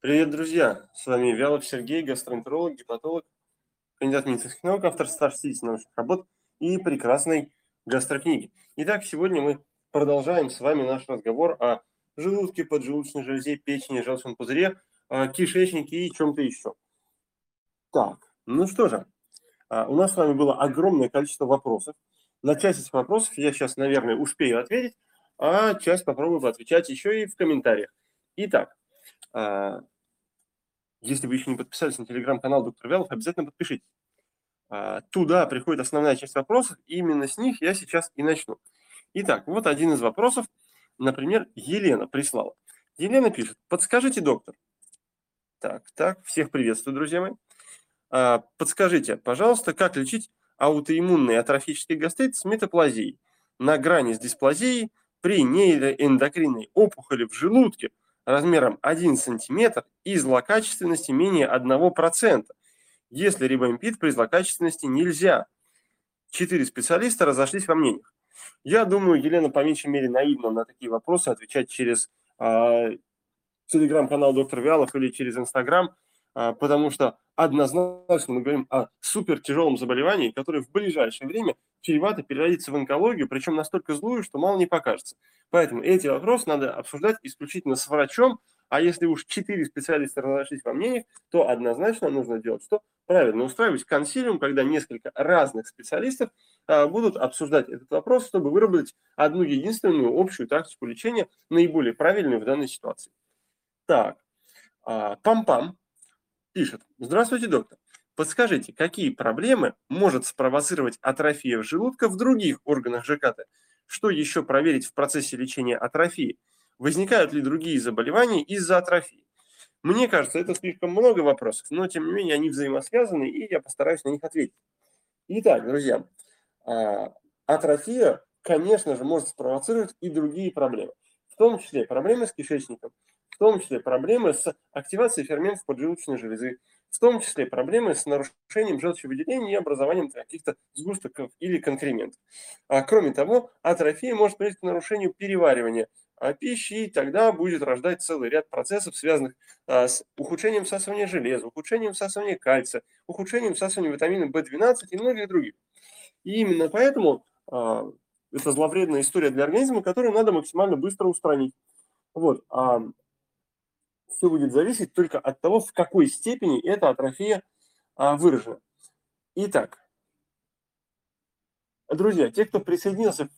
Привет, друзья! С вами Вялов Сергей, гастроэнтеролог, гепатолог, кандидат медицинских наук, автор 160 научных работ и прекрасной гастрокниги. Итак, сегодня мы продолжаем с вами наш разговор о желудке, поджелудочной железе, печени, желчном пузыре, кишечнике и чем-то еще. Так, ну что же, а, у нас с вами было огромное количество вопросов. На часть этих вопросов я сейчас, наверное, успею ответить, а часть попробую отвечать еще и в комментариях. Итак, если вы еще не подписались на телеграм-канал доктор Вялов, обязательно подпишитесь. А, туда приходит основная часть вопросов, и именно с них я сейчас и начну. Итак, вот один из вопросов, например, Елена прислала. Елена пишет, подскажите, доктор. Так, так, всех приветствую, друзья мои. А, подскажите, пожалуйста, как лечить аутоиммунный атрофический гастрит с метаплазией на грани с дисплазией при нейроэндокринной опухоли в желудке размером 1 см и злокачественности менее 1%, если рибампид при злокачественности нельзя. Четыре специалиста разошлись во мнениях. Я думаю, Елена по меньшей мере наивно на такие вопросы отвечать через э, телеграм-канал доктор Вялов или через Инстаграм – потому что однозначно мы говорим о супер тяжелом заболевании, которое в ближайшее время чревато переродится в онкологию, причем настолько злую, что мало не покажется. Поэтому эти вопросы надо обсуждать исключительно с врачом, а если уж четыре специалиста разошлись во мнениях, то однозначно нужно делать что? Правильно, устраивать консилиум, когда несколько разных специалистов а, будут обсуждать этот вопрос, чтобы выработать одну единственную общую тактику лечения, наиболее правильную в данной ситуации. Так, а, пам-пам, пишет. Здравствуйте, доктор. Подскажите, какие проблемы может спровоцировать атрофия желудка в других органах ЖКТ? Что еще проверить в процессе лечения атрофии? Возникают ли другие заболевания из-за атрофии? Мне кажется, это слишком много вопросов, но тем не менее они взаимосвязаны, и я постараюсь на них ответить. Итак, друзья, а, атрофия, конечно же, может спровоцировать и другие проблемы, в том числе проблемы с кишечником, в том числе проблемы с активацией ферментов поджелудочной железы, в том числе проблемы с нарушением желчевыделения и образованием каких-то сгустков или конкрементов. А, кроме того, атрофия может привести к нарушению переваривания а, пищи, и тогда будет рождать целый ряд процессов, связанных а, с ухудшением всасывания железа, ухудшением всасывания кальция, ухудшением всасывания витамина В12 и многих других. И именно поэтому а, это зловредная история для организма, которую надо максимально быстро устранить. Вот. А все будет зависеть только от того, в какой степени эта атрофия а, выражена. Итак, друзья, те, кто присоединился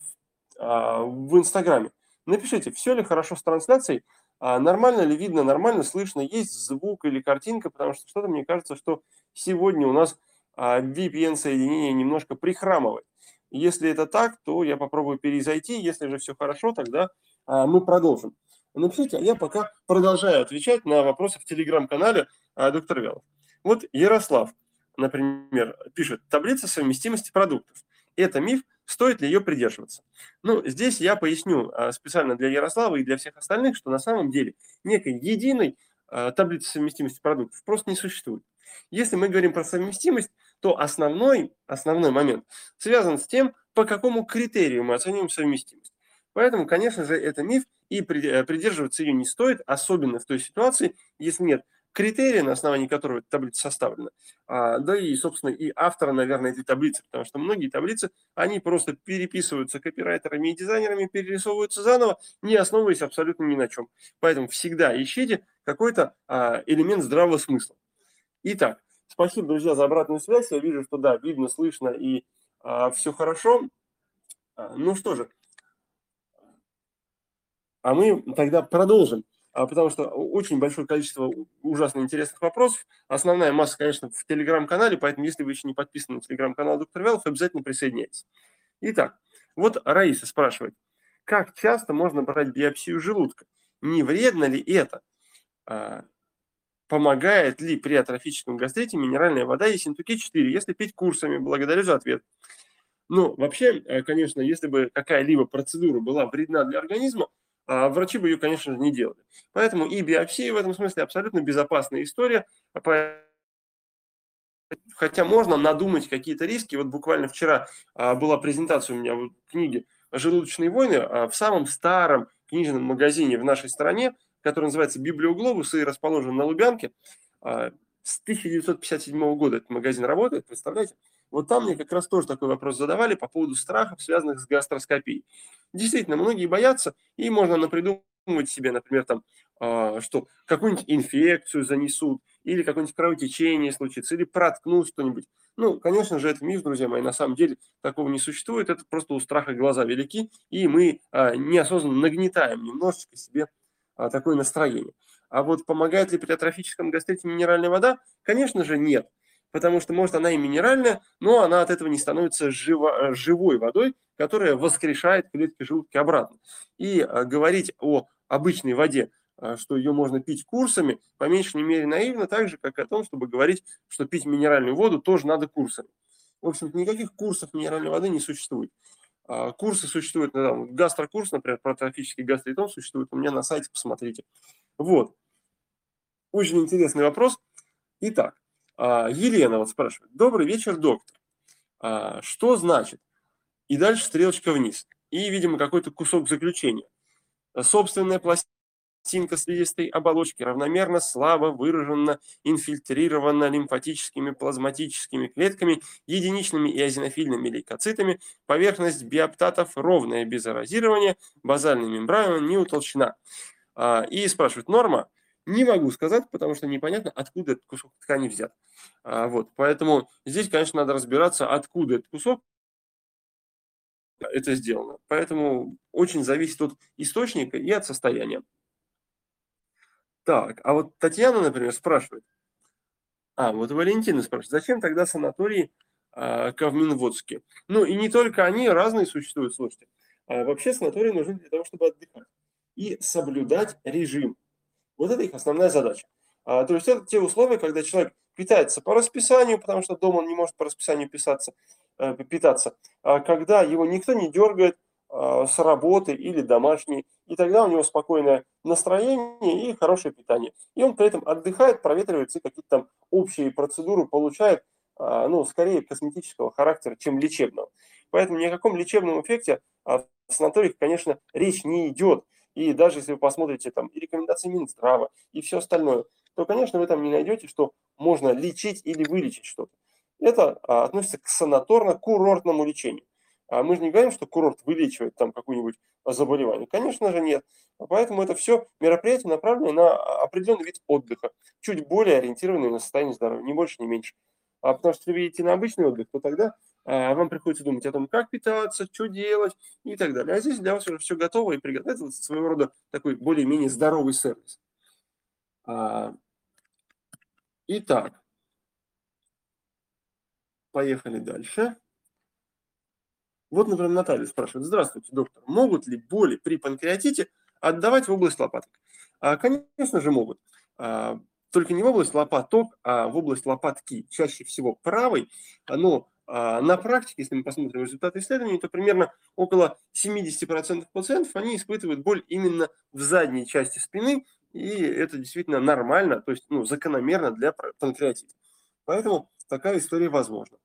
а, в Инстаграме, напишите, все ли хорошо с трансляцией, а, нормально ли видно, нормально слышно, есть звук или картинка, потому что что-то мне кажется, что сегодня у нас а, VPN-соединение немножко прихрамывает. Если это так, то я попробую перезайти, если же все хорошо, тогда а, мы продолжим напишите, а я пока продолжаю отвечать на вопросы в телеграм-канале а, доктор Вялов. Вот Ярослав, например, пишет, таблица совместимости продуктов. Это миф, стоит ли ее придерживаться? Ну, здесь я поясню а, специально для Ярослава и для всех остальных, что на самом деле некой единой а, таблицы совместимости продуктов просто не существует. Если мы говорим про совместимость, то основной, основной момент связан с тем, по какому критерию мы оцениваем совместимость. Поэтому, конечно же, это миф, и э, придерживаться ее не стоит, особенно в той ситуации, если нет критерия, на основании которого эта таблица составлена, а, да и, собственно, и автора, наверное, этой таблицы, потому что многие таблицы, они просто переписываются копирайтерами и дизайнерами, перерисовываются заново, не основываясь абсолютно ни на чем. Поэтому всегда ищите какой-то а, элемент здравого смысла. Итак, спасибо, друзья, за обратную связь. Я вижу, что да, видно, слышно и а, все хорошо. Ну что же, а мы тогда продолжим, а, потому что очень большое количество ужасно интересных вопросов. Основная масса, конечно, в телеграм-канале, поэтому если вы еще не подписаны на телеграм-канал доктор Вялов, обязательно присоединяйтесь. Итак, вот Раиса спрашивает, как часто можно брать биопсию желудка? Не вредно ли это? А, помогает ли при атрофическом гастрите минеральная вода и синтуки-4, если пить курсами? Благодарю за ответ. Ну, вообще, э, конечно, если бы какая-либо процедура была вредна для организма, а врачи бы ее, конечно же, не делали. Поэтому и биопсия в этом смысле абсолютно безопасная история. Хотя можно надумать какие-то риски. Вот буквально вчера а, была презентация у меня в книге «Желудочные войны» а, в самом старом книжном магазине в нашей стране который называется «Библиоглобус» и расположен на Лубянке. А, с 1957 года этот магазин работает, представляете? Вот там мне как раз тоже такой вопрос задавали по поводу страхов, связанных с гастроскопией. Действительно, многие боятся, и можно напридумывать себе, например, там, а, что какую-нибудь инфекцию занесут, или какое-нибудь кровотечение случится, или проткнут что-нибудь. Ну, конечно же, это миф, друзья мои, на самом деле такого не существует, это просто у страха глаза велики, и мы а, неосознанно нагнетаем немножечко себе а, такое настроение. А вот помогает ли при атрофическом гастрите минеральная вода? Конечно же, нет. Потому что, может, она и минеральная, но она от этого не становится живо, живой водой, которая воскрешает клетки желудка обратно. И а, говорить о обычной воде, а, что ее можно пить курсами, по меньшей мере наивно, так же, как о том, чтобы говорить, что пить минеральную воду тоже надо курсами. В общем-то, никаких курсов минеральной воды не существует. А, курсы существуют, ну, там, гастрокурс, например, про трофический гастритон существует у меня на сайте, посмотрите. Вот. Очень интересный вопрос. Итак, Елена вот спрашивает. Добрый вечер, доктор. А, что значит? И дальше стрелочка вниз. И, видимо, какой-то кусок заключения. Собственная пластинка слизистой оболочки равномерно слабо выраженно инфильтрирована лимфатическими плазматическими клетками, единичными и азинофильными лейкоцитами, поверхность биоптатов ровная без аразирования, базальная мембрана не утолщена. А, и спрашивают, норма? Не могу сказать, потому что непонятно, откуда этот кусок ткани взят. А, вот, поэтому здесь, конечно, надо разбираться, откуда этот кусок это сделано. Поэтому очень зависит от источника и от состояния. Так, а вот Татьяна, например, спрашивает. А, вот Валентина спрашивает, зачем тогда санатории а, Кавминводские? Ну, и не только они, разные существуют, слушайте. А вообще санатории нужны для того, чтобы отдыхать и соблюдать режим. Вот это их основная задача. А, то есть это те условия, когда человек питается по расписанию, потому что дома он не может по расписанию писаться, э, питаться, а когда его никто не дергает а, с работы или домашней, и тогда у него спокойное настроение и хорошее питание. И он при этом отдыхает, проветривает и какие-то там общие процедуры получает, а, ну, скорее косметического характера, чем лечебного. Поэтому ни о каком лечебном эффекте в санаториях, конечно, речь не идет. И даже если вы посмотрите там и рекомендации Минздрава, и все остальное, то, конечно, вы там не найдете, что можно лечить или вылечить что-то. Это а, относится к санаторно-курортному лечению. А мы же не говорим, что курорт вылечивает там какое-нибудь заболевание. Конечно же нет. Поэтому это все мероприятия направлены на определенный вид отдыха, чуть более ориентированные на состояние здоровья, ни больше, ни меньше. А потому что если вы едете на обычный отдых, то тогда а вам приходится думать о том, как питаться, что делать и так далее. А здесь для вас уже все готово и приготовится своего рода такой более-менее здоровый сервис. А, итак, поехали дальше. Вот, например, Наталья спрашивает. Здравствуйте, доктор. Могут ли боли при панкреатите отдавать в область лопаток? А, конечно же, могут. А, только не в область лопаток, а в область лопатки. Чаще всего правой, но а, на практике, если мы посмотрим результаты исследований, то примерно около 70% пациентов, они испытывают боль именно в задней части спины, и это действительно нормально, то есть ну, закономерно для панкреатита. Поэтому такая история возможна.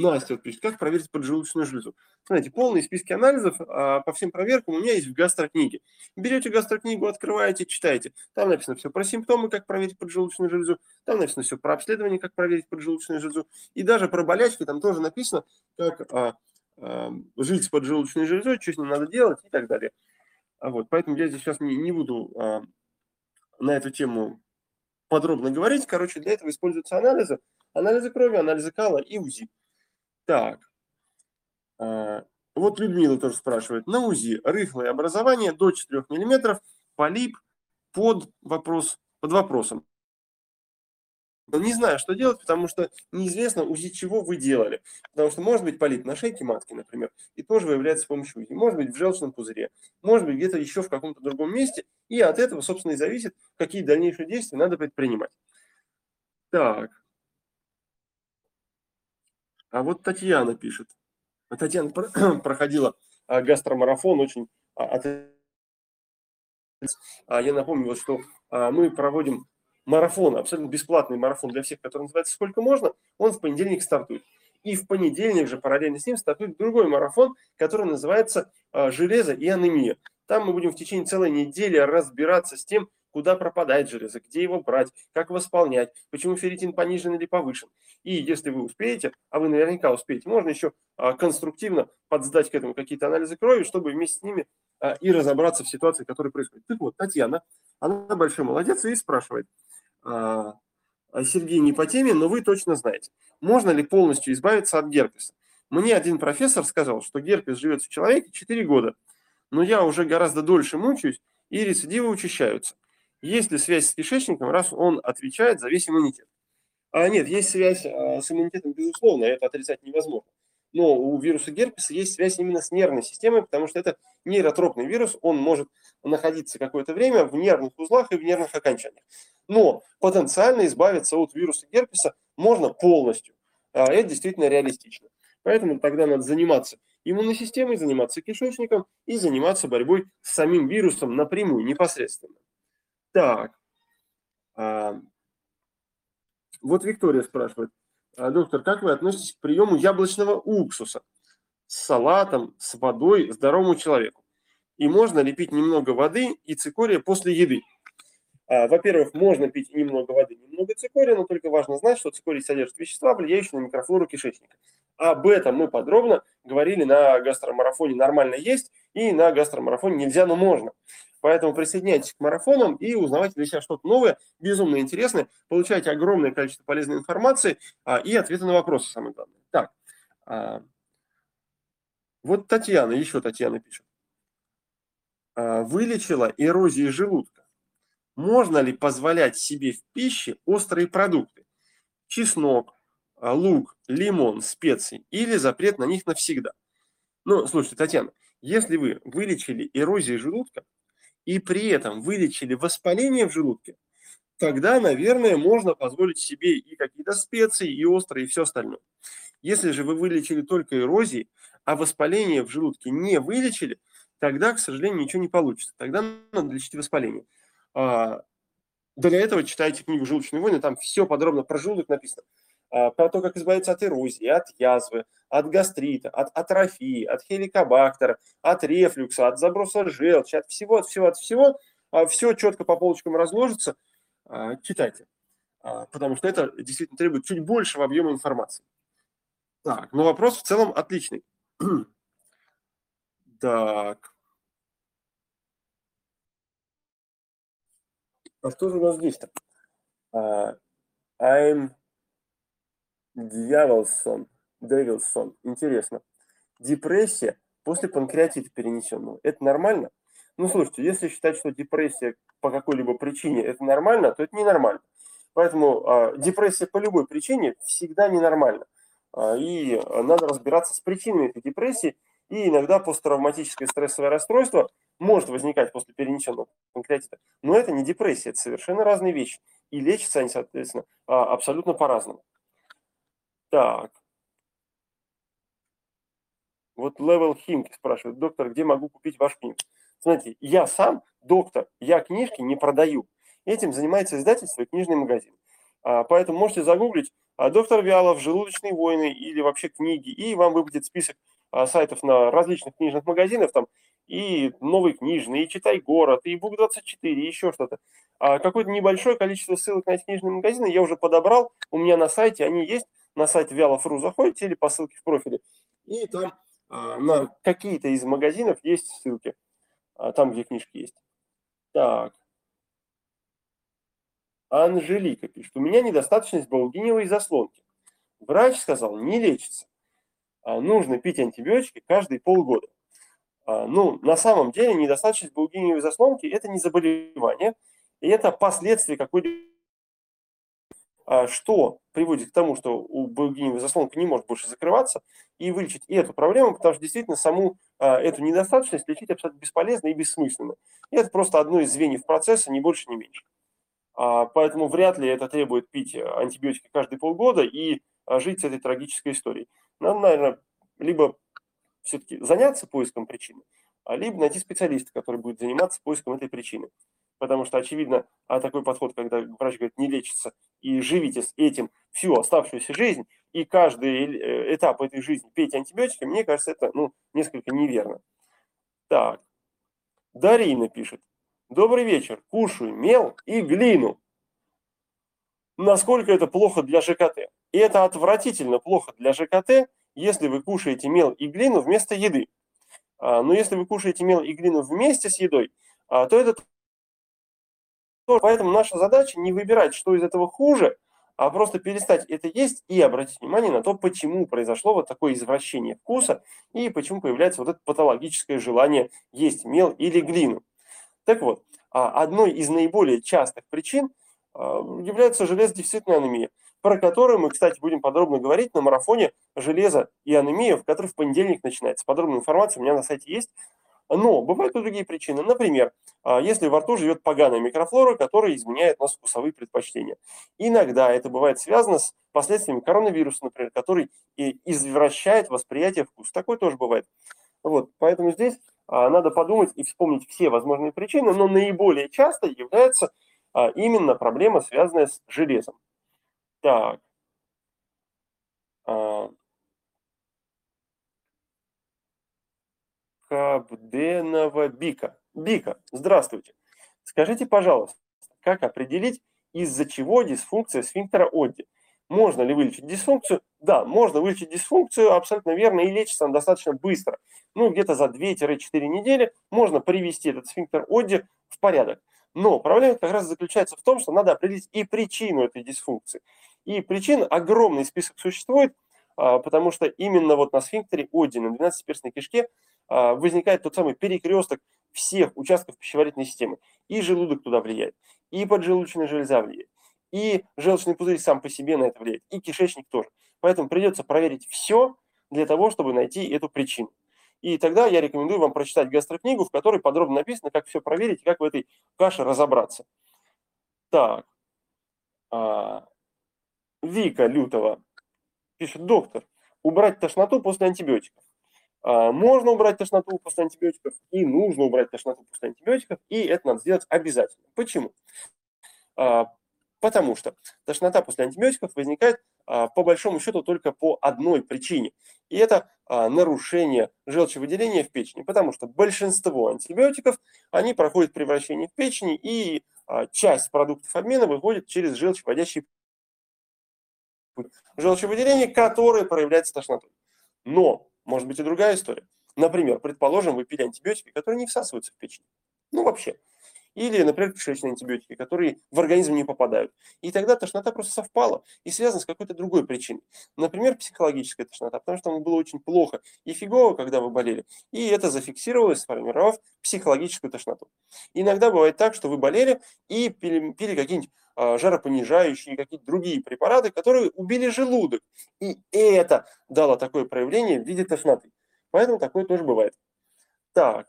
Настя вот пишет, как проверить поджелудочную железу. Знаете, полные списки анализов а, по всем проверкам у меня есть в гастрокниге. Берете гастрокнигу, открываете, читаете. Там написано все про симптомы, как проверить поджелудочную железу. Там написано все про обследование, как проверить поджелудочную железу. И даже про болячки там тоже написано, как а, а, жить с поджелудочной железой, что с ним надо делать и так далее. А вот, поэтому я здесь сейчас не, не буду а, на эту тему подробно говорить. Короче, для этого используются анализы. Анализы крови, анализы кала и УЗИ. Так. А, вот Людмила тоже спрашивает. На УЗИ рыхлое образование до 4 мм, полип под вопрос, под вопросом. Не знаю, что делать, потому что неизвестно, УЗИ чего вы делали. Потому что может быть полип на шейке матки, например, и тоже выявляется с помощью УЗИ. Может быть в желчном пузыре, может быть где-то еще в каком-то другом месте. И от этого, собственно, и зависит, какие дальнейшие действия надо предпринимать. Так. А вот Татьяна пишет. Татьяна проходила а, гастромарафон очень а, а, я напомню, что мы проводим марафон, абсолютно бесплатный марафон для всех, который называется «Сколько можно?». Он в понедельник стартует. И в понедельник же параллельно с ним стартует другой марафон, который называется «Железо и анемия». Там мы будем в течение целой недели разбираться с тем, куда пропадает железо, где его брать, как восполнять, почему ферритин понижен или повышен. И если вы успеете, а вы наверняка успеете, можно еще а, конструктивно подсдать к этому какие-то анализы крови, чтобы вместе с ними а, и разобраться в ситуации, которая происходит. Так вот, Татьяна, она большой молодец и спрашивает, а, Сергей не по теме, но вы точно знаете, можно ли полностью избавиться от герпеса? Мне один профессор сказал, что герпес живет в человеке 4 года, но я уже гораздо дольше мучаюсь, и рецидивы учащаются. Есть ли связь с кишечником, раз он отвечает за весь иммунитет? А нет, есть связь а, с иммунитетом, безусловно, это отрицать невозможно. Но у вируса герпеса есть связь именно с нервной системой, потому что это нейротропный вирус, он может находиться какое-то время в нервных узлах и в нервных окончаниях. Но потенциально избавиться от вируса герпеса можно полностью. А это действительно реалистично. Поэтому тогда надо заниматься иммунной системой, заниматься кишечником и заниматься борьбой с самим вирусом напрямую, непосредственно. Так. А, вот Виктория спрашивает. «А, доктор, как вы относитесь к приему яблочного уксуса с салатом, с водой здоровому человеку? И можно ли пить немного воды и цикория после еды? А, во-первых, можно пить немного воды, немного цикория, но только важно знать, что цикорий содержит вещества, влияющие на микрофлору кишечника. Об этом мы подробно говорили на гастромарафоне «Нормально есть» и на гастромарафоне «Нельзя, но можно». Поэтому присоединяйтесь к марафонам и узнавайте для себя что-то новое, безумно интересное, получайте огромное количество полезной информации а, и ответы на вопросы, самое главное. Так, а, вот Татьяна, еще Татьяна пишет. А, вылечила эрозии желудка. Можно ли позволять себе в пище острые продукты? Чеснок, а, лук, лимон, специи или запрет на них навсегда? Ну, слушайте, Татьяна, если вы вылечили эрозию желудка, и при этом вылечили воспаление в желудке, тогда, наверное, можно позволить себе и какие-то специи, и острые, и все остальное. Если же вы вылечили только эрозии, а воспаление в желудке не вылечили, тогда, к сожалению, ничего не получится. Тогда надо лечить воспаление. А, для этого читайте книгу «Желудочные войны», там все подробно про желудок написано. А, про то, как избавиться от эрозии, от язвы, от гастрита, от атрофии, от хеликобактера, от рефлюкса, от заброса желчи, от всего, от всего, от всего. А, все четко по полочкам разложится. А, читайте, потому что это действительно требует чуть большего объема информации. Так, но вопрос в целом отличный. Так. А что же у нас здесь-то? I'm Дьяволсон, Дэвилсон. Интересно. Депрессия после панкреатита перенесенного. Это нормально? Ну, слушайте, если считать, что депрессия по какой-либо причине это нормально, то это ненормально. Поэтому э, депрессия по любой причине всегда ненормальна. Э, и надо разбираться с причинами этой депрессии. И иногда посттравматическое стрессовое расстройство может возникать после перенесенного панкреатита. Но это не депрессия, это совершенно разные вещи. И лечатся они, соответственно, абсолютно по-разному. Так. Вот Level Hink спрашивает, доктор, где могу купить ваш книгу? Смотрите, я сам доктор, я книжки не продаю. Этим занимается издательство и книжный магазин. А, поэтому можете загуглить а, доктор Вялов, желудочные войны или вообще книги, и вам выпадет список а, сайтов на различных книжных магазинах, там и новый книжный, и читай город, и бук 24, и еще что-то. Какое-то небольшое количество ссылок на эти книжные магазины я уже подобрал, у меня на сайте они есть, на сайт Вялов.ру заходите или по ссылке в профиле, и там а, на какие-то из магазинов есть ссылки, а, там, где книжки есть. Так. Анжелика пишет, у меня недостаточность булгиневой заслонки. Врач сказал, не лечится. А, нужно пить антибиотики каждые полгода. А, ну, на самом деле недостаточность булгиневой заслонки – это не заболевание, и это последствия какой-либо что приводит к тому, что у богиневой заслонка не может больше закрываться, и вылечить эту проблему, потому что действительно саму а, эту недостаточность лечить абсолютно бесполезно и бессмысленно. И это просто одно из звеньев процесса, ни больше, ни меньше. А, поэтому вряд ли это требует пить антибиотики каждые полгода и жить с этой трагической историей. Надо, наверное, либо все-таки заняться поиском причины, либо найти специалиста, который будет заниматься поиском этой причины потому что, очевидно, а такой подход, когда врач говорит, не лечится, и живите с этим всю оставшуюся жизнь, и каждый э, этап этой жизни пейте антибиотики, мне кажется, это ну, несколько неверно. Так. Дарина пишет. Добрый вечер. Кушаю мел и глину. Насколько это плохо для ЖКТ? И это отвратительно плохо для ЖКТ, если вы кушаете мел и глину вместо еды. А, но если вы кушаете мел и глину вместе с едой, а, то это Поэтому наша задача не выбирать, что из этого хуже, а просто перестать это есть и обратить внимание на то, почему произошло вот такое извращение вкуса и почему появляется вот это патологическое желание есть мел или глину. Так вот, а, одной из наиболее частых причин является железодефицитная анемия про которую мы, кстати, будем подробно говорить на марафоне «Железо и анемия», который в понедельник начинается. Подробная информация у меня на сайте есть. Но бывают и другие причины. Например, а, если во рту живет поганая микрофлора, которая изменяет нас вкусовые предпочтения. Иногда это бывает связано с последствиями коронавируса, например, который и извращает восприятие вкуса. Такое тоже бывает. Вот, поэтому здесь а, надо подумать и вспомнить все возможные причины, но наиболее часто является а, именно проблема, связанная с железом. Так. Кабденова Бика. Бика, здравствуйте. Скажите, пожалуйста, как определить, из-за чего дисфункция сфинктера Одди? Можно ли вылечить дисфункцию? Да, можно вылечить дисфункцию, абсолютно верно, и лечится она достаточно быстро. Ну, где-то за 2-4 недели можно привести этот сфинктер Одди в порядок. Но проблема как раз заключается в том, что надо определить и причину этой дисфункции. И причин огромный список существует, а, потому что именно вот на сфинктере Оди, на 12-перстной кишке, возникает тот самый перекресток всех участков пищеварительной системы. И желудок туда влияет, и поджелудочная железа влияет, и желчный пузырь сам по себе на это влияет, и кишечник тоже. Поэтому придется проверить все для того, чтобы найти эту причину. И тогда я рекомендую вам прочитать гастрокнигу, в которой подробно написано, как все проверить, как в этой каше разобраться. Так. А, Вика Лютова пишет, доктор, убрать тошноту после антибиотиков. А, можно убрать тошноту после антибиотиков и нужно убрать тошноту после антибиотиков, и это надо сделать обязательно. Почему? А, потому что тошнота после антибиотиков возникает а, по большому счету только по одной причине. И это нарушение желчевыделения в печени, потому что большинство антибиотиков, они проходят превращение в печени, и часть продуктов обмена выходит через желчеводящие желчевыделение, которое проявляется тошнотой. Но может быть и другая история. Например, предположим, вы пили антибиотики, которые не всасываются в печень. Ну, вообще. Или, например, кишечные антибиотики, которые в организм не попадают. И тогда тошнота просто совпала и связана с какой-то другой причиной. Например, психологическая тошнота, потому что вам было очень плохо и фигово, когда вы болели. И это зафиксировалось, сформировав психологическую тошноту. Иногда бывает так, что вы болели и пили, пили какие-нибудь а, жаропонижающие, какие-то другие препараты, которые убили желудок. И это дало такое проявление в виде тошноты. Поэтому такое тоже бывает. Так.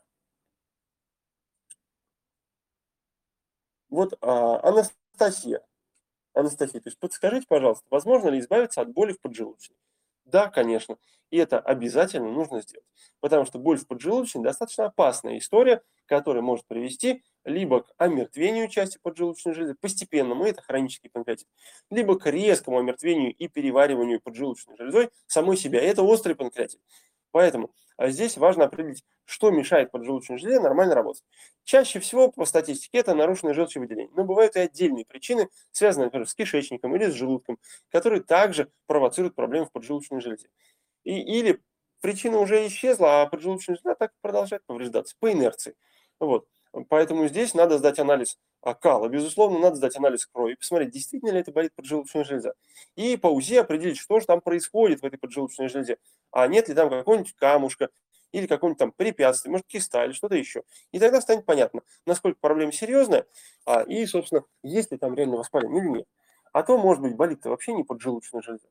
Вот а, Анастасия. Анастасия пишет, подскажите, пожалуйста, возможно ли избавиться от боли в поджелудочной? Да, конечно. И это обязательно нужно сделать. Потому что боль в поджелудочной достаточно опасная история, которая может привести либо к омертвению части поджелудочной железы, постепенному, это хронический панкреатит, либо к резкому омертвению и перевариванию поджелудочной железой самой себя. Это острый панкреатит. Поэтому а здесь важно определить, что мешает поджелудочной железе нормально работать. Чаще всего по статистике это нарушенное желчевыделение. Но бывают и отдельные причины, связанные, например, с кишечником или с желудком, которые также провоцируют проблемы в поджелудочной железе. И, или причина уже исчезла, а поджелудочная железа так продолжает повреждаться по инерции. Вот. Поэтому здесь надо сдать анализ кала. Безусловно, надо сдать анализ крови, посмотреть, действительно ли это болит поджелудочная железа. И по УЗИ определить, что же там происходит в этой поджелудочной железе. А нет ли там какого-нибудь камушка или какого-нибудь там препятствия, может, киста или что-то еще. И тогда станет понятно, насколько проблема серьезная, а, и, собственно, есть ли там реально воспаление или нет. А то, может быть, болит-то вообще не поджелудочная железа.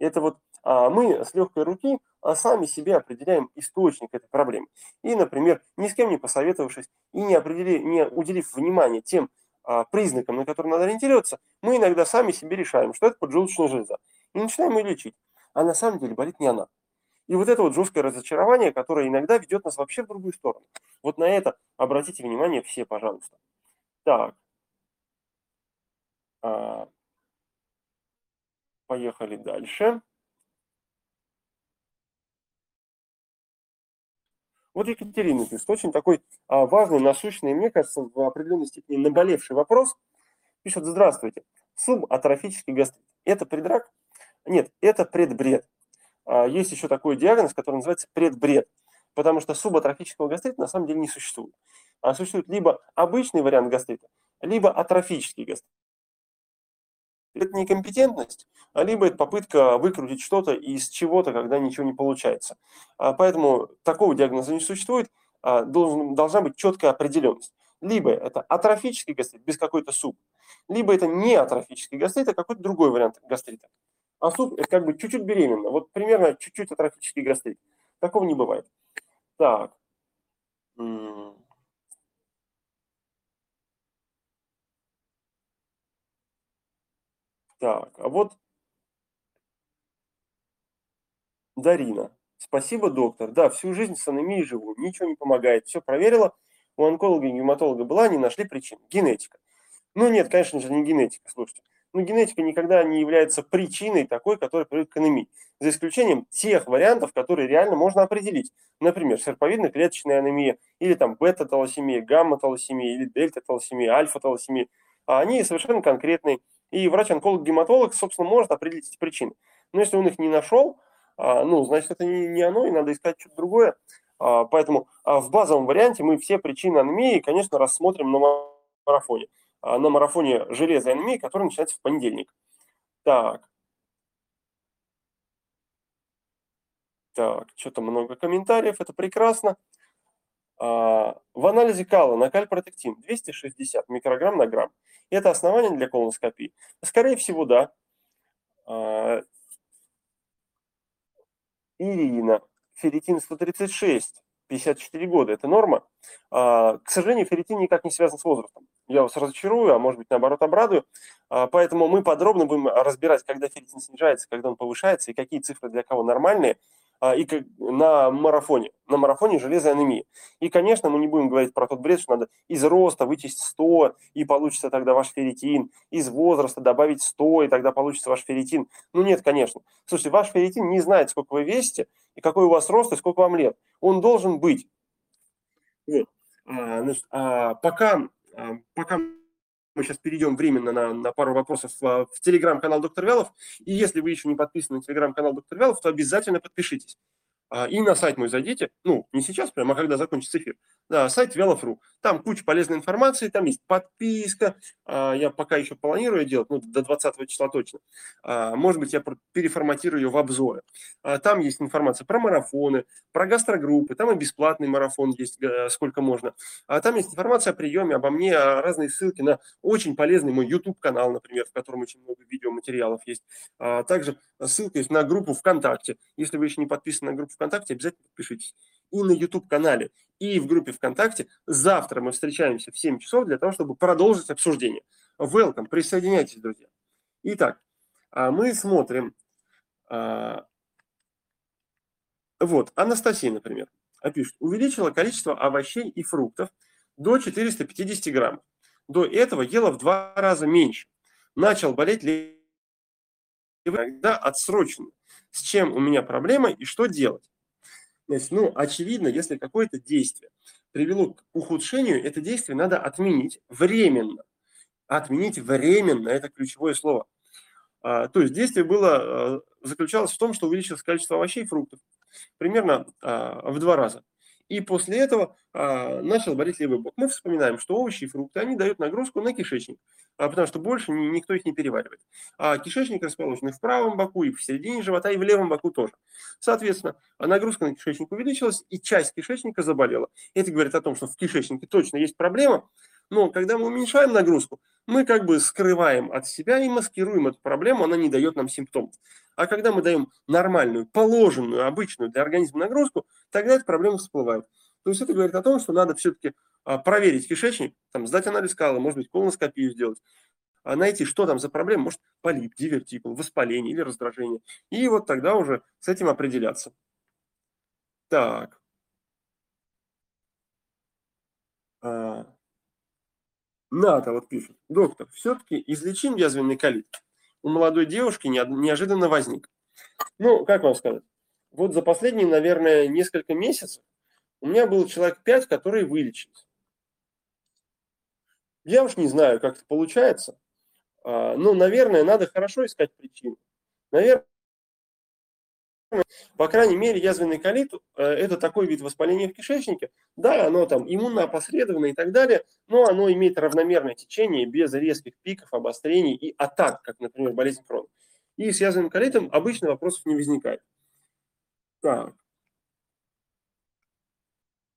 Это вот а, мы с легкой руки а, сами себе определяем источник этой проблемы. И, например, ни с кем не посоветовавшись и не, определили, не уделив внимания тем а, признакам, на которые надо ориентироваться, мы иногда сами себе решаем, что это поджелудочная железа. И начинаем ее лечить. А на самом деле болит не она. И вот это вот жесткое разочарование, которое иногда ведет нас вообще в другую сторону. Вот на это обратите внимание все, пожалуйста. Так. Поехали дальше. Вот Екатерина пишет, очень такой а, важный, насущный, мне кажется, в определенной степени наболевший вопрос. Пишет, здравствуйте, субатрофический гастрит. Это предрак? Нет, это предбред. А, есть еще такой диагноз, который называется предбред, потому что субатрофического гастрита на самом деле не существует. А существует либо обычный вариант гастрита, либо атрофический гастрит. Это некомпетентность, а либо это попытка выкрутить что-то из чего-то, когда ничего не получается. А поэтому такого диагноза не существует, а должна быть четкая определенность. Либо это атрофический гастрит без какой-то суп, либо это не атрофический гастрит, а какой-то другой вариант гастрита. А суп – это как бы чуть-чуть беременно. Вот примерно чуть-чуть атрофический гастрит. Такого не бывает. Так. Так, а вот Дарина. Спасибо, доктор. Да, всю жизнь с анемией живу, ничего не помогает. Все проверила. У онколога и гематолога была, не нашли причин. Генетика. Ну нет, конечно же, не генетика, слушайте. Ну, генетика никогда не является причиной такой, которая приводит к анемии. За исключением тех вариантов, которые реально можно определить. Например, серповидно-клеточная анемия, или там бета-талосемия, гамма-талосемия, или дельта-талосемия, альфа-талосемия. А они совершенно конкретные. И врач-онколог-гематолог, собственно, может определить эти причины. Но если он их не нашел, а, ну, значит, это не оно, и надо искать что-то другое. А, поэтому в базовом варианте мы все причины анемии, конечно, рассмотрим на марафоне. А, на марафоне железа анемии, который начинается в понедельник. Так. Так, что-то много комментариев, это прекрасно. А, в анализе кала на кальпротектин 260 микрограмм на грамм. Это основание для колоноскопии? Скорее всего, да. А, Ирина, ферритин 136, 54 года, это норма. К сожалению, ферритин никак не связан с возрастом я вас разочарую, а может быть, наоборот, обрадую. А, поэтому мы подробно будем разбирать, когда ферритин снижается, когда он повышается, и какие цифры для кого нормальные, а, и на марафоне, на марафоне железной анемии. И, конечно, мы не будем говорить про тот бред, что надо из роста вычесть 100, и получится тогда ваш ферритин, из возраста добавить 100, и тогда получится ваш ферритин. Ну нет, конечно. Слушайте, ваш ферритин не знает, сколько вы весите, и какой у вас рост, и сколько вам лет. Он должен быть. Вот. А, значит, а, пока а, пока мы сейчас перейдем временно на, на пару вопросов в, в телеграм-канал Доктор Вялов. И если вы еще не подписаны на телеграм-канал Доктор Вялов, то обязательно подпишитесь. А, и на сайт мой зайдите, ну, не сейчас прямо, а когда закончится эфир, да, сайт Велов.ру. Там куча полезной информации, там есть подписка, а, я пока еще планирую делать, ну, до 20 числа точно. А, может быть, я переформатирую ее в обзоры. Там есть информация про марафоны, про гастрогруппы, там и бесплатный марафон есть, сколько можно. Там есть информация о приеме, обо мне, разные ссылки на очень полезный мой YouTube-канал, например, в котором очень много видеоматериалов есть. Также ссылка есть на группу ВКонтакте. Если вы еще не подписаны на группу ВКонтакте, обязательно подпишитесь. И на YouTube-канале, и в группе ВКонтакте. Завтра мы встречаемся в 7 часов для того, чтобы продолжить обсуждение. Welcome, присоединяйтесь, друзья. Итак, а мы смотрим. А, вот, Анастасия, например, пишет, увеличила количество овощей и фруктов до 450 граммов. До этого ела в два раза меньше. Начал болеть когда отсрочено с чем у меня проблема и что делать. Значит, ну, очевидно, если какое-то действие привело к ухудшению, это действие надо отменить временно. Отменить временно – это ключевое слово. А, то есть действие было, а, заключалось в том, что увеличилось количество овощей и фруктов примерно а, в два раза. И после этого а, начал болеть левый бок. Мы вспоминаем, что овощи и фрукты, они дают нагрузку на кишечник, а, потому что больше ни, никто их не переваривает. А кишечник расположен и в правом боку, и в середине живота, и в левом боку тоже. Соответственно, нагрузка на кишечник увеличилась, и часть кишечника заболела. Это говорит о том, что в кишечнике точно есть проблема, но когда мы уменьшаем нагрузку, мы как бы скрываем от себя и маскируем эту проблему, она не дает нам симптомов. А когда мы даем нормальную, положенную, обычную для организма нагрузку, тогда эта проблема всплывает. То есть это говорит о том, что надо все-таки а, проверить кишечник, там, сдать анализ кала, может быть, колоноскопию сделать, а найти, что там за проблема, может, полип, дивертикул, воспаление или раздражение. И вот тогда уже с этим определяться. Так. Ната вот пишет. Доктор, все-таки излечим язвенный колит. У молодой девушки неожиданно возник. Ну, как вам сказать? Вот за последние, наверное, несколько месяцев У меня было человек 5, которые вылечились. Я уж не знаю, как это получается, а, но, наверное, надо хорошо искать причину. Наверное, по крайней мере, язвенный колит э, – это такой вид воспаления в кишечнике. Да, оно там иммунно опосредованно и так далее, но оно имеет равномерное течение без резких пиков, обострений и атак, как, например, болезнь Крона. И с язвенным колитом обычно вопросов не возникает. Так.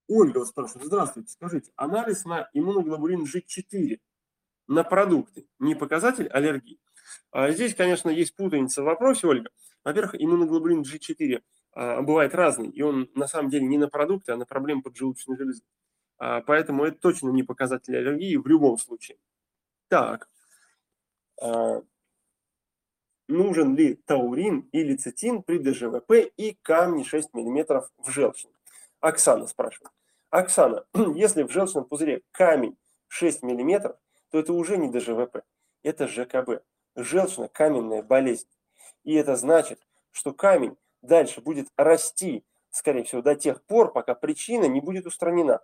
Ольга спрашивает, здравствуйте, скажите, анализ на иммуноглобулин G4 на продукты не показатель аллергии? А здесь, конечно, есть путаница в вопросе, Ольга. Во-первых, иммуноглобулин G4 а, бывает разный, и он на самом деле не на продукты, а на проблемы поджелудочной железы. А, поэтому это точно не показатель аллергии в любом случае. Так. Нужен ли таурин или цитин при ДЖВП и камни 6 мм в желчном? Оксана спрашивает. Оксана, если в желчном пузыре камень 6 мм, то это уже не ДЖВП, это ЖКБ, желчно-каменная болезнь. И это значит, что камень дальше будет расти, скорее всего, до тех пор, пока причина не будет устранена.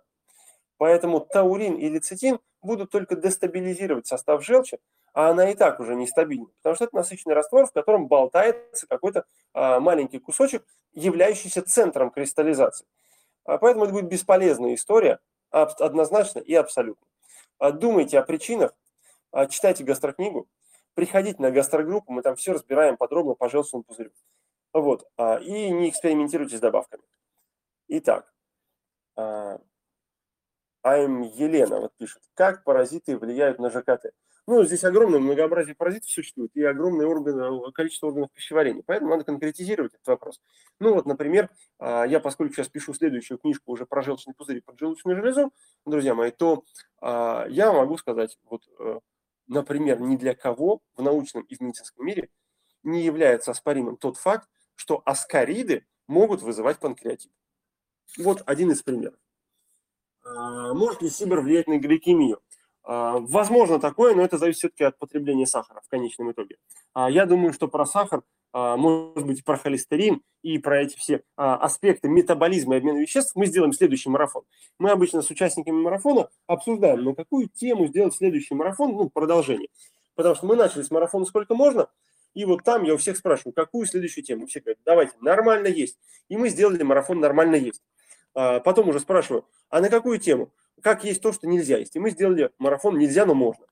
Поэтому таурин и лецитин будут только дестабилизировать состав желчи, а она и так уже нестабильна, потому что это насыщенный раствор, в котором болтается какой-то а, маленький кусочек, являющийся центром кристаллизации. А поэтому это будет бесполезная история, однозначно и абсолютно. А, думайте о причинах, а, читайте гастрокнигу, приходите на гастрогруппу, мы там все разбираем подробно по желчному пузырю. Вот. А, и не экспериментируйте с добавками. Итак, АМ Елена вот пишет, как паразиты влияют на ЖКТ. Ну, здесь огромное многообразие паразитов существует и огромное органы, количество органов пищеварения, поэтому надо конкретизировать этот вопрос. Ну вот, например, я, поскольку сейчас пишу следующую книжку уже про желчный пузырь и поджелудочную железу, друзья мои, то я могу сказать, вот э, например, ни для кого в научном и в медицинском мире не является оспоримым тот факт, что аскариды могут вызывать панкреатит. Вот один из примеров. А, может ли сибир влиять на гликемию? А, возможно такое, но это зависит все-таки от потребления сахара в конечном итоге. А, я думаю, что про сахар может быть, про холестерин и про эти все а, аспекты метаболизма и обмена веществ, мы сделаем следующий марафон. Мы обычно с участниками марафона обсуждаем, на какую тему сделать следующий марафон, ну, продолжение. Потому что мы начали с марафона сколько можно, и вот там я у всех спрашиваю, какую следующую тему. Все говорят, давайте, нормально есть. И мы сделали марафон «Нормально есть». А, потом уже спрашиваю, а на какую тему? Как есть то, что нельзя есть? И мы сделали марафон «Нельзя, но можно».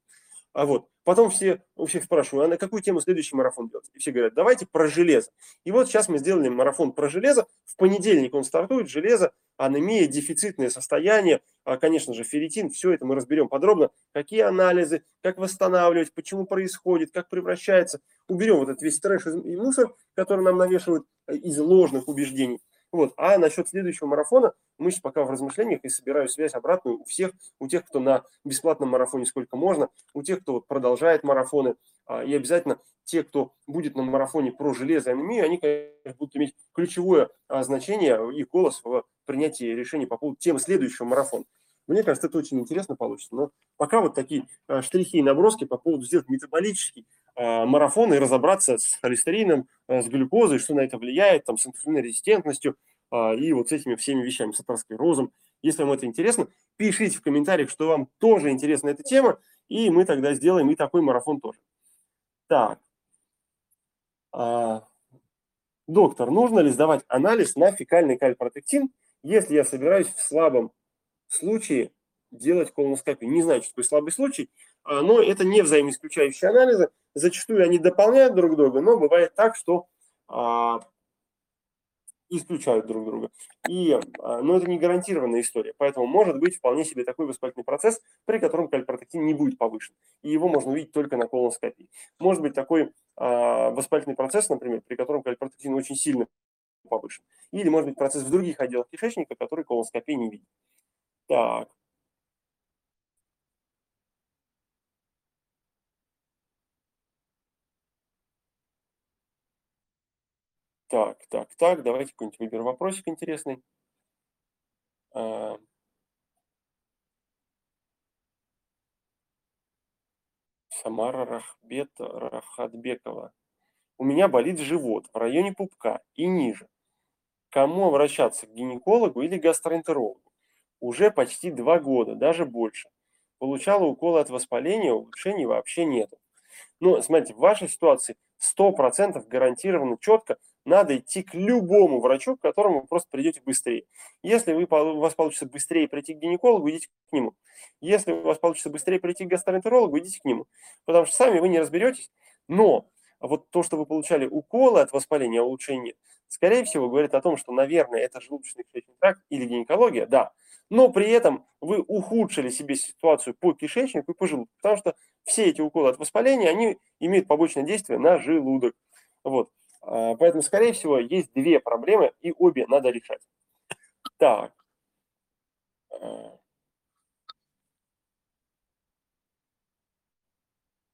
А вот потом все, у всех спрашиваю, а на какую тему следующий марафон делать? И все говорят, давайте про железо. И вот сейчас мы сделали марафон про железо. В понедельник он стартует, железо, анемия, дефицитное состояние, а, конечно же, ферритин. Все это мы разберем подробно. Какие анализы, как восстанавливать, почему происходит, как превращается. Уберем вот этот весь трэш и мусор, который нам навешивают э, из ложных убеждений. Вот. А насчет следующего марафона мы сейчас пока в размышлениях и собираю связь обратную у всех, у тех, кто на бесплатном марафоне сколько можно, у тех, кто вот продолжает марафоны, а, и обязательно те, кто будет на марафоне про железо и анемию, они, конечно, будут иметь ключевое а, значение и голос в принятии решений по поводу темы следующего марафона. Мне кажется, это очень интересно получится. Но пока вот такие а, штрихи и наброски по поводу сделать метаболический марафон и разобраться с холестерином, с глюкозой, что на это влияет, там, с инсулинной резистентностью и вот с этими всеми вещами, с атеросклерозом. Если вам это интересно, пишите в комментариях, что вам тоже интересна эта тема, и мы тогда сделаем и такой марафон тоже. Так. А, доктор, нужно ли сдавать анализ на фекальный кальпротектин, если я собираюсь в слабом случае делать колоноскопию? Не знаю, что такое слабый случай, но это не взаимоисключающие анализы. Зачастую они дополняют друг друга, но бывает так, что а, исключают друг друга. И, а, но это не гарантированная история, поэтому может быть вполне себе такой воспалительный процесс, при котором кальпротектин не будет повышен, и его можно увидеть только на колоноскопии. Может быть такой а, воспалительный процесс, например, при котором кальпротектин очень сильно повышен. Или может быть процесс в других отделах кишечника, который колоноскопия не видит. Так. Так, так, так, давайте какой-нибудь выберем вопросик интересный. А. Самара Рахбет Рахатбекова. У меня болит живот в районе пупка и ниже. кому обращаться, к гинекологу или гастроэнтерологу. Уже почти два года, даже больше. Получала уколы от воспаления, улучшений вообще нету. Ну, смотрите, в вашей ситуации 100% гарантированно четко надо идти к любому врачу, к которому вы просто придете быстрее. Если вы, у вас получится быстрее прийти к гинекологу, идите к нему. Если у вас получится быстрее прийти к гастроэнтерологу, идите к нему. Потому что сами вы не разберетесь. Но вот то, что вы получали уколы от воспаления, а улучшения, скорее всего, говорит о том, что, наверное, это желудочный кишечный тракт или гинекология, да. Но при этом вы ухудшили себе ситуацию по кишечнику и по желудку, потому что все эти уколы от воспаления, они имеют побочное действие на желудок. Вот. А, поэтому, скорее всего, есть две проблемы, и обе надо решать. Так. А.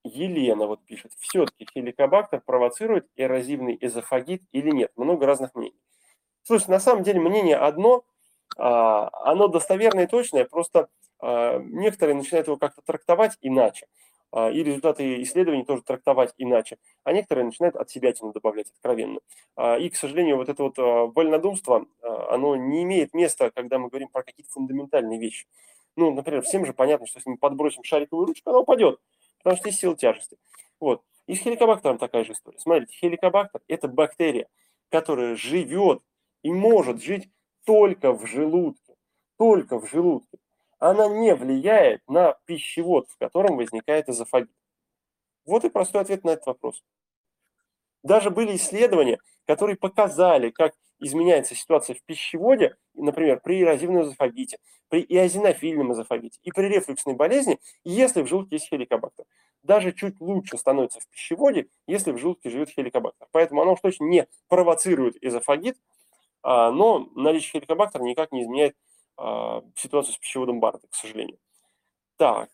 Елена вот пишет, все-таки хеликобактер провоцирует эрозивный эзофагит или нет? Много разных мнений. Слушай, на самом деле мнение одно, а, оно достоверное и точное, просто некоторые начинают его как-то трактовать иначе. А, и результаты исследований тоже трактовать иначе, а некоторые начинают от себя добавлять откровенно. А, и, к сожалению, вот это вот а, вольнодумство, оно не имеет места, когда мы говорим про какие-то фундаментальные вещи. Ну, например, всем же понятно, что если мы подбросим шариковую ручку, она упадет, потому что есть сила тяжести. Вот. И с хеликобактером такая же история. Смотрите, хеликобактер – это бактерия, которая живет и может жить только в желудке. Только в желудке она не влияет на пищевод, в котором возникает эзофагит. Вот и простой ответ на этот вопрос. Даже были исследования, которые показали, как изменяется ситуация в пищеводе, например, при эрозивном эзофагите, при иозинофильном эзофагите и при рефлюксной болезни, если в желудке есть хеликобактер. Даже чуть лучше становится в пищеводе, если в желудке живет хеликобактер. Поэтому оно уж точно не провоцирует эзофагит, а, но наличие хеликобактера никак не изменяет ситуацию с пищеводом Барта, к сожалению. Так,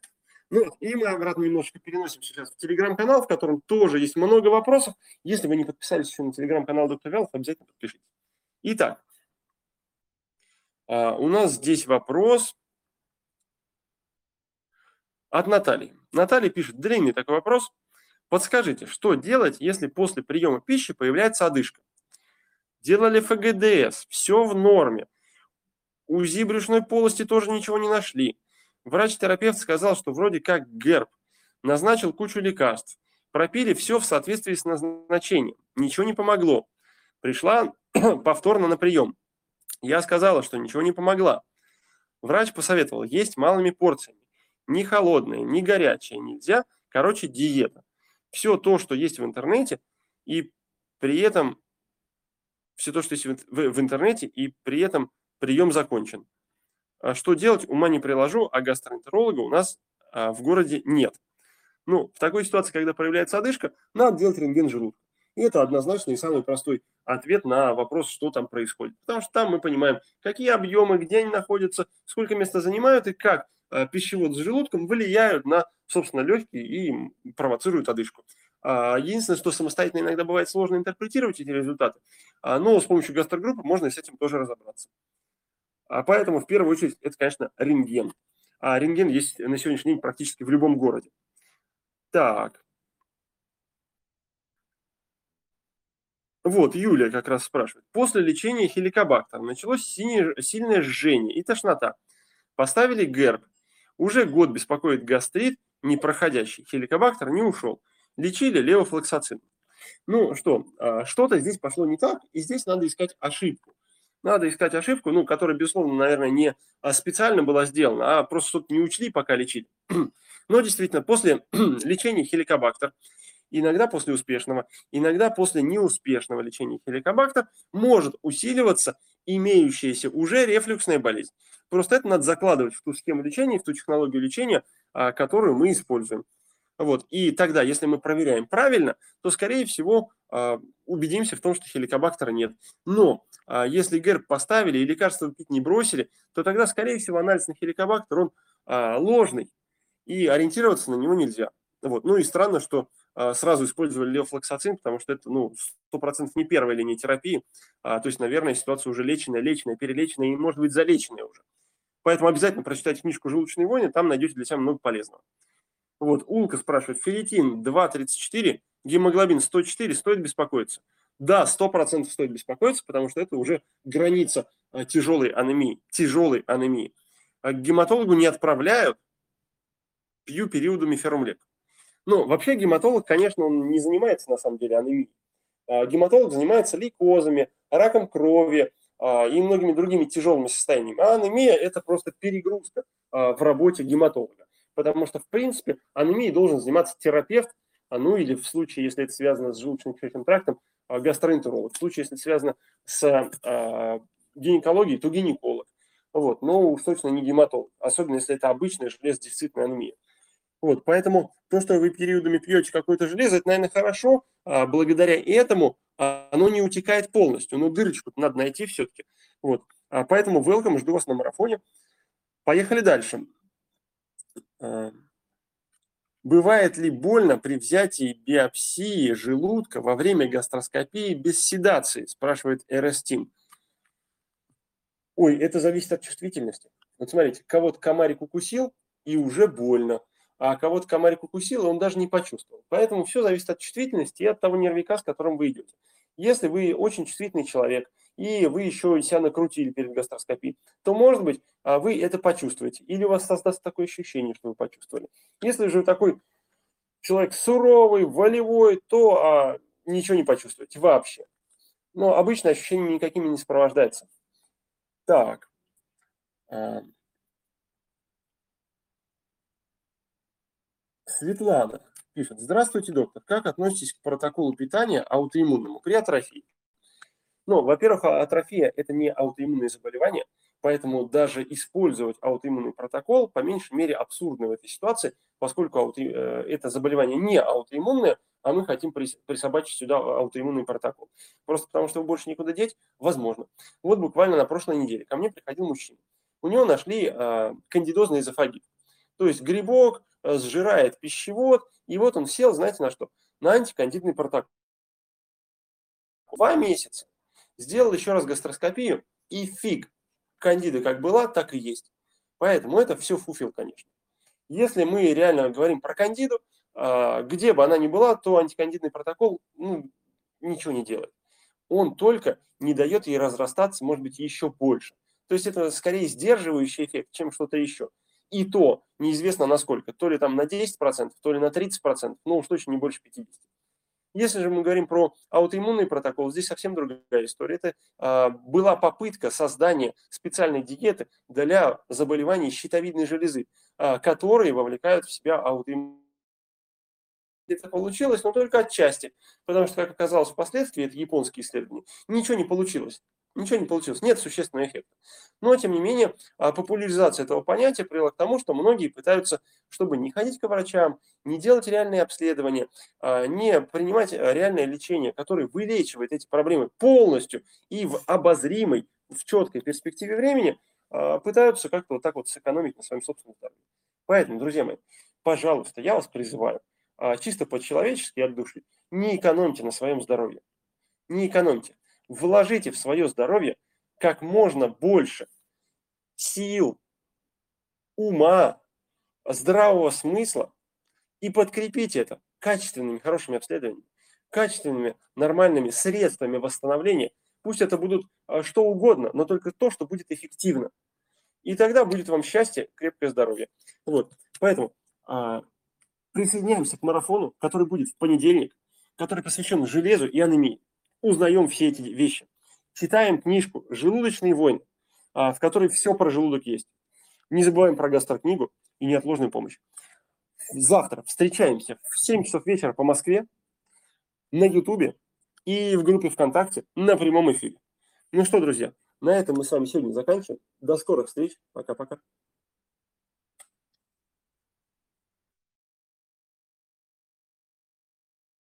ну и мы обратно немножко переносим сейчас в телеграм-канал, в котором тоже есть много вопросов. Если вы не подписались еще на телеграм-канал Доктор Вялов, обязательно подпишитесь. Итак, а, у нас здесь вопрос от Натальи. Наталья пишет, длинный такой вопрос. Подскажите, что делать, если после приема пищи появляется одышка? Делали ФГДС, все в норме. УЗИ брюшной полости тоже ничего не нашли. Врач-терапевт сказал, что вроде как герб. Назначил кучу лекарств. Пропили все в соответствии с назначением. Ничего не помогло. Пришла повторно на прием. Я сказала, что ничего не помогла. Врач посоветовал есть малыми порциями. Ни холодное, ни горячее нельзя. Короче, диета. Все то, что есть в интернете, и при этом все то, что есть в, интернете, и при этом прием закончен. А что делать, ума не приложу, а гастроэнтеролога у нас а, в городе нет. Ну, в такой ситуации, когда проявляется одышка, надо делать рентген желудка. И это однозначно и самый простой ответ на вопрос, что там происходит. Потому что там мы понимаем, какие объемы, где они находятся, сколько места занимают и как э, пищевод с желудком влияют на, собственно, легкие и провоцируют одышку. А, единственное, что самостоятельно иногда бывает сложно интерпретировать эти результаты, но с помощью гастрогруппы можно с этим тоже разобраться. А поэтому в первую очередь это, конечно, рентген. А рентген есть на сегодняшний день практически в любом городе. Так. Вот, Юлия как раз спрашивает. После лечения хеликобактера началось синее, сильное жжение и тошнота. Поставили герб. Уже год беспокоит гастрит, непроходящий. Хеликобактер не ушел. Лечили левофлоксацин. Ну что, а, что-то здесь пошло не так, и здесь надо искать ошибку надо искать ошибку, ну, которая, безусловно, наверное, не а, специально была сделана, а просто что-то не учли, пока лечили. Но действительно, после лечения хеликобактер, иногда после успешного, иногда после неуспешного лечения хеликобактер может усиливаться имеющаяся уже рефлюксная болезнь. Просто это надо закладывать в ту схему лечения, в ту технологию лечения, а, которую мы используем. Вот. И тогда, если мы проверяем правильно, то, скорее всего, а, убедимся в том, что хеликобактера нет. Но а, если герб поставили и лекарства пить не бросили, то тогда, скорее всего, анализ на хеликобактер, он а, ложный, и ориентироваться на него нельзя. Вот. Ну и странно, что сразу использовали левофлоксацин, потому что это, ну, 100% не первая линия терапии, то есть, наверное, ситуация уже леченная, леченная, перелеченная и, может быть, залеченная уже. Поэтому обязательно прочитайте книжку «Желудочные войны», там найдете для себя много полезного. Вот, Улка спрашивает, ферритин 2,34, гемоглобин 104, стоит беспокоиться? Да, 100% стоит беспокоиться, потому что это уже граница а, тяжелой анемии. Тяжелой анемии. А к гематологу не отправляют, пью периодами ферумлек. Ну, вообще гематолог, конечно, он не занимается на самом деле анемией. А, гематолог занимается лейкозами, раком крови и многими другими тяжелыми состояниями. А анемия – это просто перегрузка в работе гематолога. Потому что, в принципе, анемией должен заниматься терапевт, ну или в случае, если это связано с желудочно-кишечным трактом, гастроэнтеролог. В случае, если это связано с гинекологией, то гинеколог. Вот, но уж точно не гематолог, особенно если это обычная железодефицитная анемия. Вот, поэтому то, что вы периодами пьете какое-то железо, это, наверное, хорошо. А благодаря этому а, оно не утекает полностью. Но дырочку надо найти все-таки. Вот. А поэтому welcome, жду вас на марафоне. Поехали дальше. А, бывает ли больно при взятии биопсии желудка во время гастроскопии без седации, спрашивает РСТИМ. Ой, это зависит от чувствительности. Вот смотрите, кого-то комарик укусил, и уже больно. А кого-то комарик укусил, и он даже не почувствовал. Поэтому все зависит от чувствительности и от того нервика, с которым вы идете. Если вы очень чувствительный человек, и вы еще себя накрутили перед гастроскопией, то, может быть, а, вы это почувствуете. Или у вас создастся такое ощущение, что вы почувствовали. Если же такой человек суровый, волевой, то а, ничего не почувствуете вообще. Но обычно ощущения никакими не сопровождаются. Так. А. Светлана пишет. Здравствуйте, доктор. Как относитесь к протоколу питания аутоиммунному при атрофии? Ну, во-первых, а, атрофия – это не аутоиммунное заболевание, поэтому даже использовать аутоиммунный протокол по меньшей мере абсурдно в этой ситуации, поскольку. Э, это заболевание не аутоиммунное, а мы хотим присобачить сюда аутоиммунный протокол. Просто потому, что его больше никуда деть, возможно. Вот буквально на прошлой неделе ко мне приходил мужчина. У него нашли э, кандидозный эзофагит. То есть грибок э, сжирает пищевод, и вот он сел, знаете на что? На антикандидный протокол. Два месяца. Сделал еще раз гастроскопию, и фиг. Кандида как была, так и есть. Поэтому это все фуфил, конечно. Если мы реально говорим про кандиду, а, где бы она ни была, то антикандидный протокол ну, ничего не делает. Он только не дает ей разрастаться, может быть, еще больше. То есть это скорее сдерживающий эффект, чем что-то еще. И то неизвестно насколько, то ли там на 10%, то ли на 30%, но уж точно не больше 50%. Если же мы говорим про аутоиммунный протокол, здесь совсем другая история. Это э, была попытка создания специальной диеты для заболеваний щитовидной железы, э, которые вовлекают в себя аутоиммунный это получилось, но только отчасти. Потому что, как оказалось впоследствии, это японские исследования, ничего не получилось. Ничего не получилось, нет существенного эффекта. Но, тем не менее, а, популяризация этого понятия привела к тому, что многие пытаются, чтобы не ходить к врачам, не делать реальные обследования, а, не принимать реальное лечение, которое вылечивает эти проблемы полностью и в обозримой, в четкой перспективе времени, а, пытаются как-то вот так вот сэкономить на своем собственном здоровье. Поэтому, друзья мои, пожалуйста, я вас призываю, а, чисто по-человечески от души, не экономьте на своем здоровье. Не экономьте. Вложите в свое здоровье как можно больше сил, ума, здравого смысла и подкрепите это качественными, хорошими обследованиями, качественными, нормальными средствами восстановления. Пусть это будут а, что угодно, но только то, что будет эффективно. И тогда будет вам счастье, крепкое здоровье. Вот. Поэтому а, присоединяемся к марафону, который будет в понедельник, который посвящен железу и анемии. Узнаем все эти вещи. Читаем книжку «Желудочные войны», а, в которой все про желудок есть. Не забываем про гастрокнигу и неотложную помощь. Завтра встречаемся в 7 часов вечера по Москве на Ютубе и в группе ВКонтакте на прямом эфире. Ну что, друзья, на этом мы с вами сегодня заканчиваем. До скорых встреч. Пока-пока.